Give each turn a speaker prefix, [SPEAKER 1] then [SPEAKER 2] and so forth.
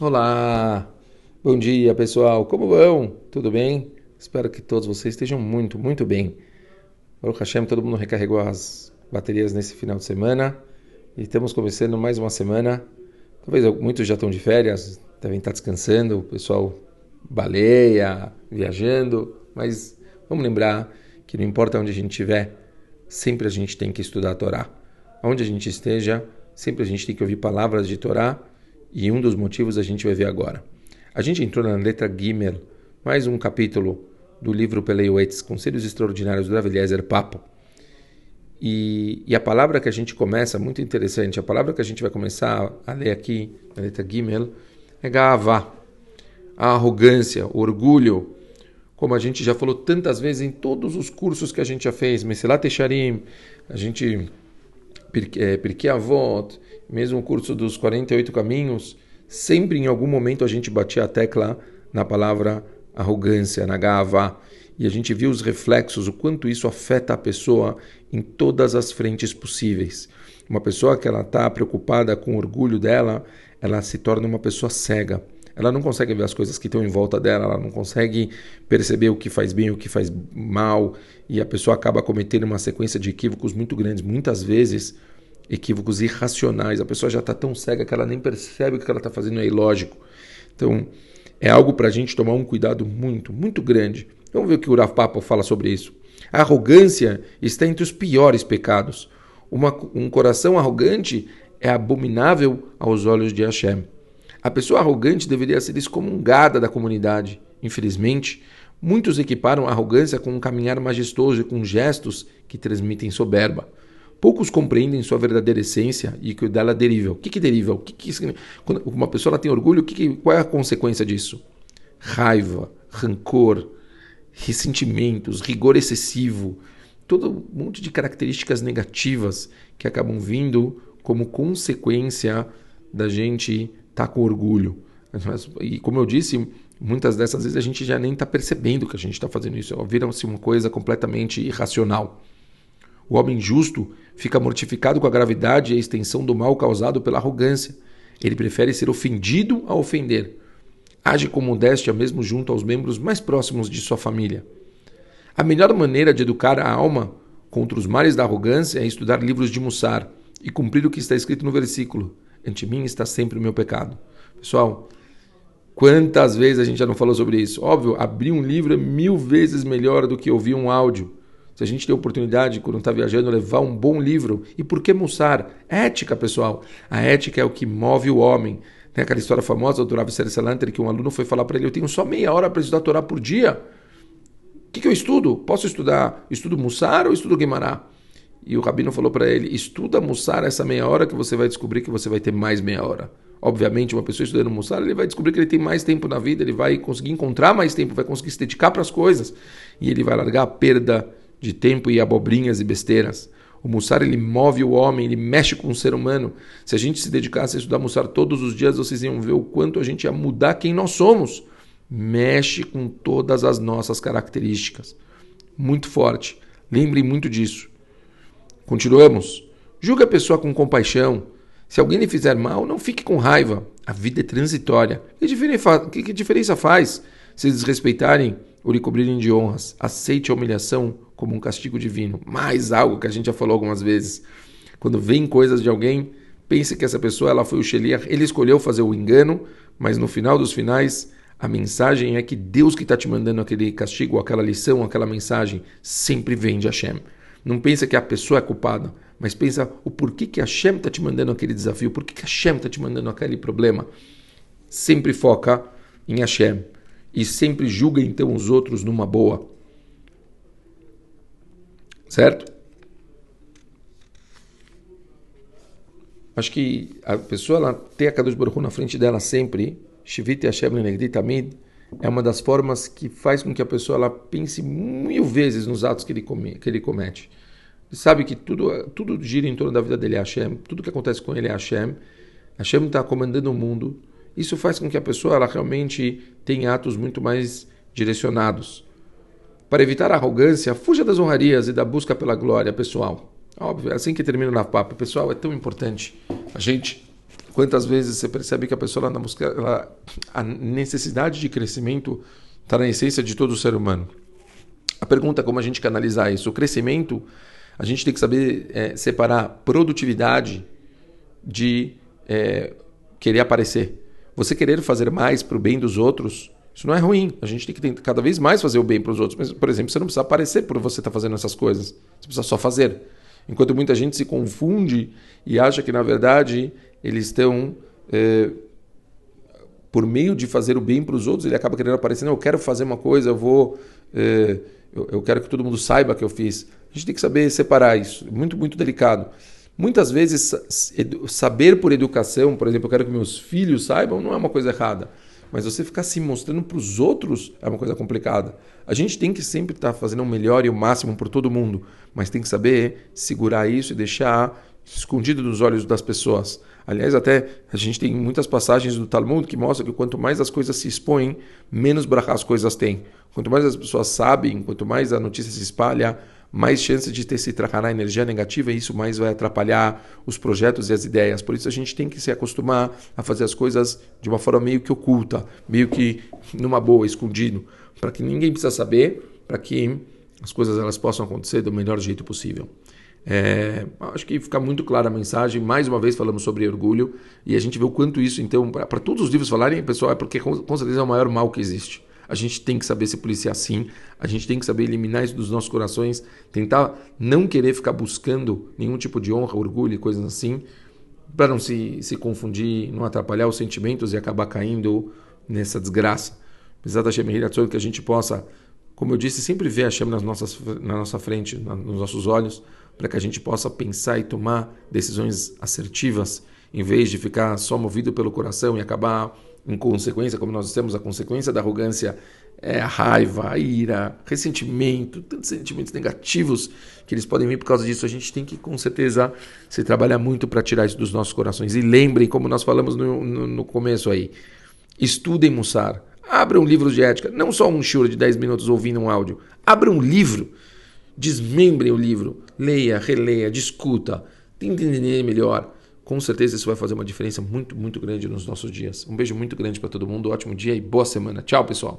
[SPEAKER 1] Olá, bom dia pessoal, como vão? Tudo bem? Espero que todos vocês estejam muito, muito bem. Baruch Hashem, todo mundo recarregou as baterias nesse final de semana e estamos começando mais uma semana. Talvez muitos já estão de férias, devem estar descansando, o pessoal baleia, viajando, mas vamos lembrar que não importa onde a gente estiver, sempre a gente tem que estudar a Torá. Onde a gente esteja, sempre a gente tem que ouvir palavras de Torá e um dos motivos a gente vai ver agora. A gente entrou na letra Gimel, mais um capítulo do livro Peleiuetes, Conselhos Extraordinários do Rav Papo. E, e, a palavra que a gente começa, muito interessante, a palavra que a gente vai começar a ler aqui, na letra Gimel, é Gaavá, a arrogância, o orgulho, como a gente já falou tantas vezes em todos os cursos que a gente já fez, Meselat Echarim, a gente, Pirkei Avot, mesmo o curso dos 48 caminhos, sempre em algum momento a gente batia a tecla na palavra arrogância, na gava, e a gente viu os reflexos, o quanto isso afeta a pessoa em todas as frentes possíveis. Uma pessoa que ela está preocupada com o orgulho dela, ela se torna uma pessoa cega. Ela não consegue ver as coisas que estão em volta dela, ela não consegue perceber o que faz bem, o que faz mal, e a pessoa acaba cometendo uma sequência de equívocos muito grandes, muitas vezes equívocos irracionais. A pessoa já está tão cega que ela nem percebe o que ela está fazendo é ilógico. Então, é algo para a gente tomar um cuidado muito, muito grande. Vamos ver o que o Rav Papa fala sobre isso. A arrogância está entre os piores pecados. Uma, um coração arrogante é abominável aos olhos de Hashem. A pessoa arrogante deveria ser excomungada da comunidade. Infelizmente, muitos equiparam a arrogância com um caminhar majestoso e com gestos que transmitem soberba. Poucos compreendem sua verdadeira essência e que dela deriva. O que, que deriva? O que, que quando uma pessoa tem orgulho, o que, que, qual é a consequência disso? Raiva, rancor, ressentimentos, rigor excessivo, todo um monte de características negativas que acabam vindo como consequência da gente estar tá com orgulho. E como eu disse, muitas dessas vezes a gente já nem está percebendo que a gente está fazendo isso. Vira-se uma coisa completamente irracional. O homem justo fica mortificado com a gravidade e a extensão do mal causado pela arrogância. Ele prefere ser ofendido a ofender. Age com modéstia mesmo junto aos membros mais próximos de sua família. A melhor maneira de educar a alma contra os males da arrogância é estudar livros de Mussar e cumprir o que está escrito no versículo: Ante mim está sempre o meu pecado. Pessoal, quantas vezes a gente já não falou sobre isso? Óbvio, abrir um livro é mil vezes melhor do que ouvir um áudio. Se a gente tem a oportunidade, quando está viajando, levar um bom livro. E por que Mussar? Ética, pessoal. A ética é o que move o homem. Tem aquela história famosa do Rav Salanter que um aluno foi falar para ele: Eu tenho só meia hora para estudar a Torá por dia. O que, que eu estudo? Posso estudar? Estudo Mussar ou estudo Guimará? E o rabino falou para ele: Estuda Mussar essa meia hora que você vai descobrir que você vai ter mais meia hora. Obviamente, uma pessoa estudando Mussar, ele vai descobrir que ele tem mais tempo na vida, ele vai conseguir encontrar mais tempo, vai conseguir se dedicar para as coisas. E ele vai largar a perda de tempo e abobrinhas e besteiras. O Mussar ele move o homem, ele mexe com o ser humano. Se a gente se dedicasse a estudar Mussar todos os dias, vocês iam ver o quanto a gente ia mudar quem nós somos. Mexe com todas as nossas características. Muito forte. Lembrem muito disso. Continuamos. Julgue a pessoa com compaixão. Se alguém lhe fizer mal, não fique com raiva. A vida é transitória. Que diferença faz se desrespeitarem ou lhe cobrirem de honras? Aceite a humilhação como um castigo divino. Mais algo que a gente já falou algumas vezes. Quando vem coisas de alguém, pense que essa pessoa ela foi o Sheliach, ele escolheu fazer o engano, mas no final dos finais, a mensagem é que Deus que está te mandando aquele castigo, aquela lição, aquela mensagem, sempre vem de Hashem. Não pensa que a pessoa é culpada, mas pensa o porquê que Hashem está te mandando aquele desafio, por que Hashem está te mandando aquele problema. Sempre foca em Hashem e sempre julga então os outros numa boa. Certo? Acho que a pessoa ela ter a Kadosh Baruch na frente dela sempre, Shivit Hashem Lenegdi Tamid, é uma das formas que faz com que a pessoa ela pense mil vezes nos atos que ele, come, que ele comete. Ele sabe que tudo, tudo gira em torno da vida dele é Hashem, tudo que acontece com ele é Hashem. Hashem está comandando o mundo. Isso faz com que a pessoa ela realmente tenha atos muito mais direcionados. Para evitar a arrogância, fuja das honrarias e da busca pela glória pessoal. Óbvio, é assim que termina na papo. Pessoal, é tão importante a gente, Quantas vezes você percebe que a pessoa ela, ela, a necessidade de crescimento está na essência de todo ser humano. A pergunta é como a gente canalizar isso. O crescimento, a gente tem que saber é, separar produtividade de é, querer aparecer. Você querer fazer mais para o bem dos outros, isso não é ruim. A gente tem que tentar cada vez mais fazer o bem para os outros. Mas, por exemplo, você não precisa aparecer por você estar tá fazendo essas coisas. Você precisa só fazer. Enquanto muita gente se confunde e acha que, na verdade, eles estão. É, por meio de fazer o bem para os outros, ele acaba querendo aparecer. Não, eu quero fazer uma coisa, eu vou. É, eu, eu, quero que todo mundo saiba que eu fiz. A gente tem que saber separar isso. Muito, muito delicado. Muitas vezes, saber por educação, por exemplo, eu quero que meus filhos saibam, não é uma coisa errada. Mas você ficar se mostrando para os outros é uma coisa complicada. A gente tem que sempre estar tá fazendo o melhor e o máximo por todo mundo, mas tem que saber segurar isso e deixar escondido dos olhos das pessoas. Aliás, até a gente tem muitas passagens do Talmud que mostram que quanto mais as coisas se expõem, menos brachá as coisas têm. Quanto mais as pessoas sabem, quanto mais a notícia se espalha, mais chance de ter se trabalhar energia negativa e isso mais vai atrapalhar os projetos e as ideias. Por isso a gente tem que se acostumar a fazer as coisas de uma forma meio que oculta, meio que numa boa, escondido, para que ninguém precisa saber, para que as coisas elas possam acontecer do melhor jeito possível. É, acho que fica muito clara a mensagem. Mais uma vez falamos sobre orgulho e a gente vê o quanto isso, então, para todos os livros falarem, pessoal, é porque com certeza é o maior mal que existe. A gente tem que saber se policiar sim, a gente tem que saber eliminar isso dos nossos corações, tentar não querer ficar buscando nenhum tipo de honra, orgulho e coisas assim, para não se, se confundir, não atrapalhar os sentimentos e acabar caindo nessa desgraça. Apesar da que a gente possa, como eu disse, sempre ver a chama na nossa frente, nos nossos olhos, para que a gente possa pensar e tomar decisões assertivas, em vez de ficar só movido pelo coração e acabar em consequência, como nós temos a consequência da arrogância é a raiva, a ira, ressentimento, tantos sentimentos negativos que eles podem vir por causa disso. A gente tem que, com certeza, se trabalhar muito para tirar isso dos nossos corações. E lembrem, como nós falamos no, no, no começo aí, estudem Mussar, abram livros de ética, não só um shiur de 10 minutos ouvindo um áudio, abram um livro, desmembrem o livro, leia, releia, discuta, tente entender melhor com certeza isso vai fazer uma diferença muito, muito grande nos nossos dias. Um beijo muito grande para todo mundo, ótimo dia e boa semana. Tchau, pessoal.